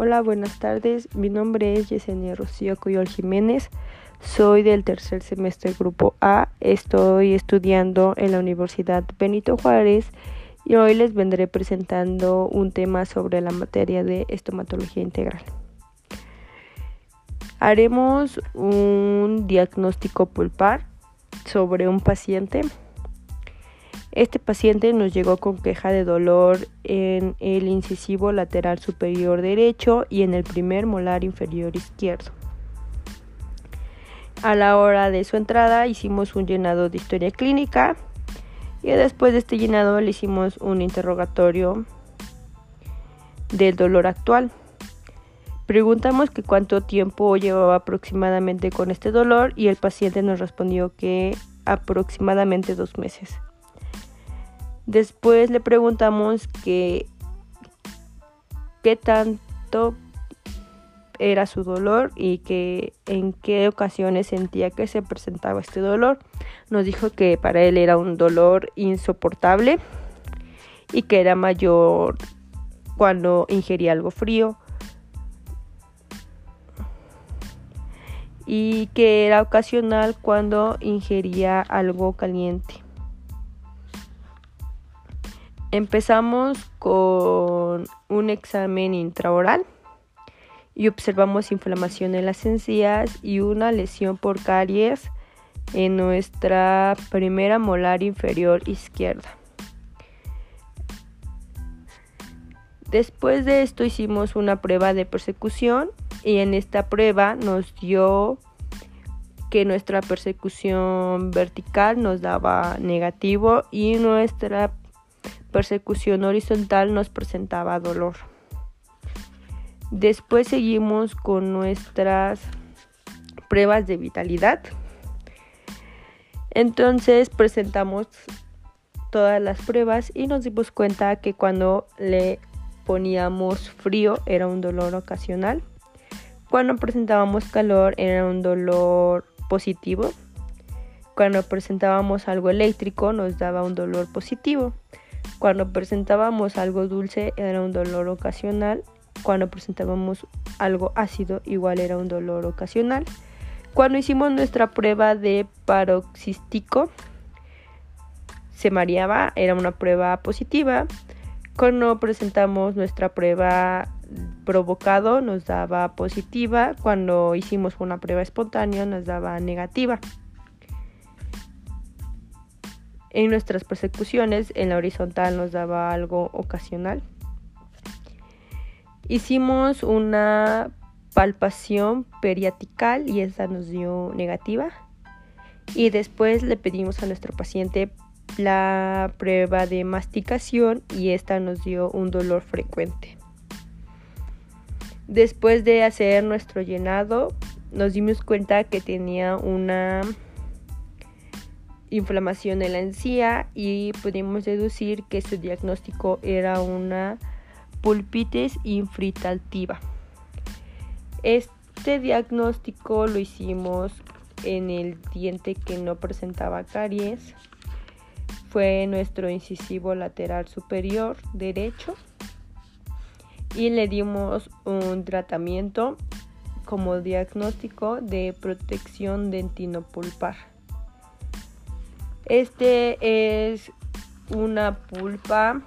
Hola, buenas tardes. Mi nombre es Yesenia Rocío Coyol Jiménez. Soy del tercer semestre Grupo A. Estoy estudiando en la Universidad Benito Juárez y hoy les vendré presentando un tema sobre la materia de estomatología integral. Haremos un diagnóstico pulpar sobre un paciente este paciente nos llegó con queja de dolor en el incisivo lateral superior derecho y en el primer molar inferior izquierdo. A la hora de su entrada hicimos un llenado de historia clínica y después de este llenado le hicimos un interrogatorio del dolor actual. Preguntamos que cuánto tiempo llevaba aproximadamente con este dolor y el paciente nos respondió que aproximadamente dos meses. Después le preguntamos que qué tanto era su dolor y que en qué ocasiones sentía que se presentaba este dolor. Nos dijo que para él era un dolor insoportable y que era mayor cuando ingería algo frío y que era ocasional cuando ingería algo caliente. Empezamos con un examen intraoral y observamos inflamación en las encías y una lesión por caries en nuestra primera molar inferior izquierda. Después de esto hicimos una prueba de persecución y en esta prueba nos dio que nuestra persecución vertical nos daba negativo y nuestra persecución horizontal nos presentaba dolor. Después seguimos con nuestras pruebas de vitalidad. Entonces presentamos todas las pruebas y nos dimos cuenta que cuando le poníamos frío era un dolor ocasional. Cuando presentábamos calor era un dolor positivo. Cuando presentábamos algo eléctrico nos daba un dolor positivo. Cuando presentábamos algo dulce era un dolor ocasional. Cuando presentábamos algo ácido igual era un dolor ocasional. Cuando hicimos nuestra prueba de paroxístico se mareaba, era una prueba positiva. Cuando presentamos nuestra prueba provocado nos daba positiva. Cuando hicimos una prueba espontánea nos daba negativa. En nuestras persecuciones, en la horizontal nos daba algo ocasional. Hicimos una palpación periatical y esa nos dio negativa. Y después le pedimos a nuestro paciente la prueba de masticación y esta nos dio un dolor frecuente. Después de hacer nuestro llenado, nos dimos cuenta que tenía una inflamación en la encía y pudimos deducir que su diagnóstico era una pulpitis infritaltiva. Este diagnóstico lo hicimos en el diente que no presentaba caries. Fue nuestro incisivo lateral superior derecho y le dimos un tratamiento como diagnóstico de protección dentinopulpar. Este es una pulpa.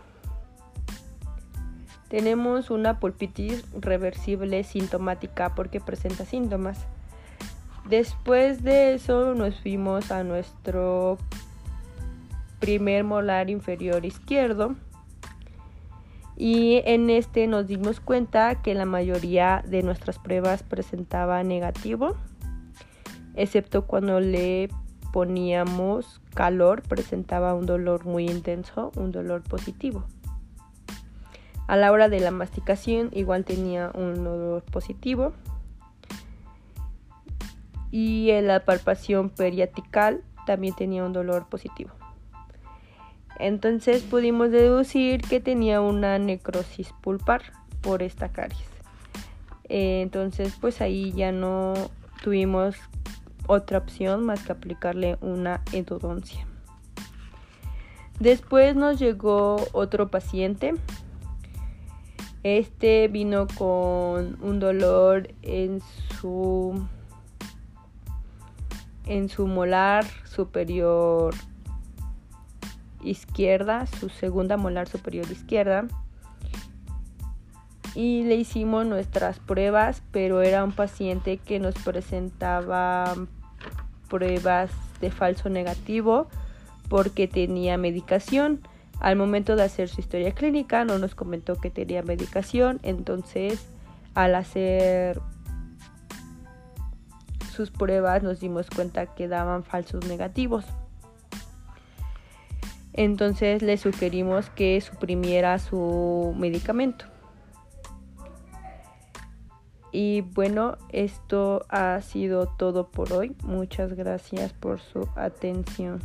Tenemos una pulpitis reversible sintomática porque presenta síntomas. Después de eso nos fuimos a nuestro primer molar inferior izquierdo y en este nos dimos cuenta que la mayoría de nuestras pruebas presentaba negativo, excepto cuando le poníamos calor presentaba un dolor muy intenso, un dolor positivo. A la hora de la masticación igual tenía un dolor positivo. Y en la palpación periatical también tenía un dolor positivo. Entonces pudimos deducir que tenía una necrosis pulpar por esta caries. Entonces pues ahí ya no tuvimos otra opción más que aplicarle una endodoncia. Después nos llegó otro paciente Este vino con un dolor en su en su molar superior izquierda, su segunda molar superior izquierda. Y le hicimos nuestras pruebas, pero era un paciente que nos presentaba pruebas de falso negativo porque tenía medicación. Al momento de hacer su historia clínica no nos comentó que tenía medicación, entonces al hacer sus pruebas nos dimos cuenta que daban falsos negativos. Entonces le sugerimos que suprimiera su medicamento. Y bueno, esto ha sido todo por hoy. Muchas gracias por su atención.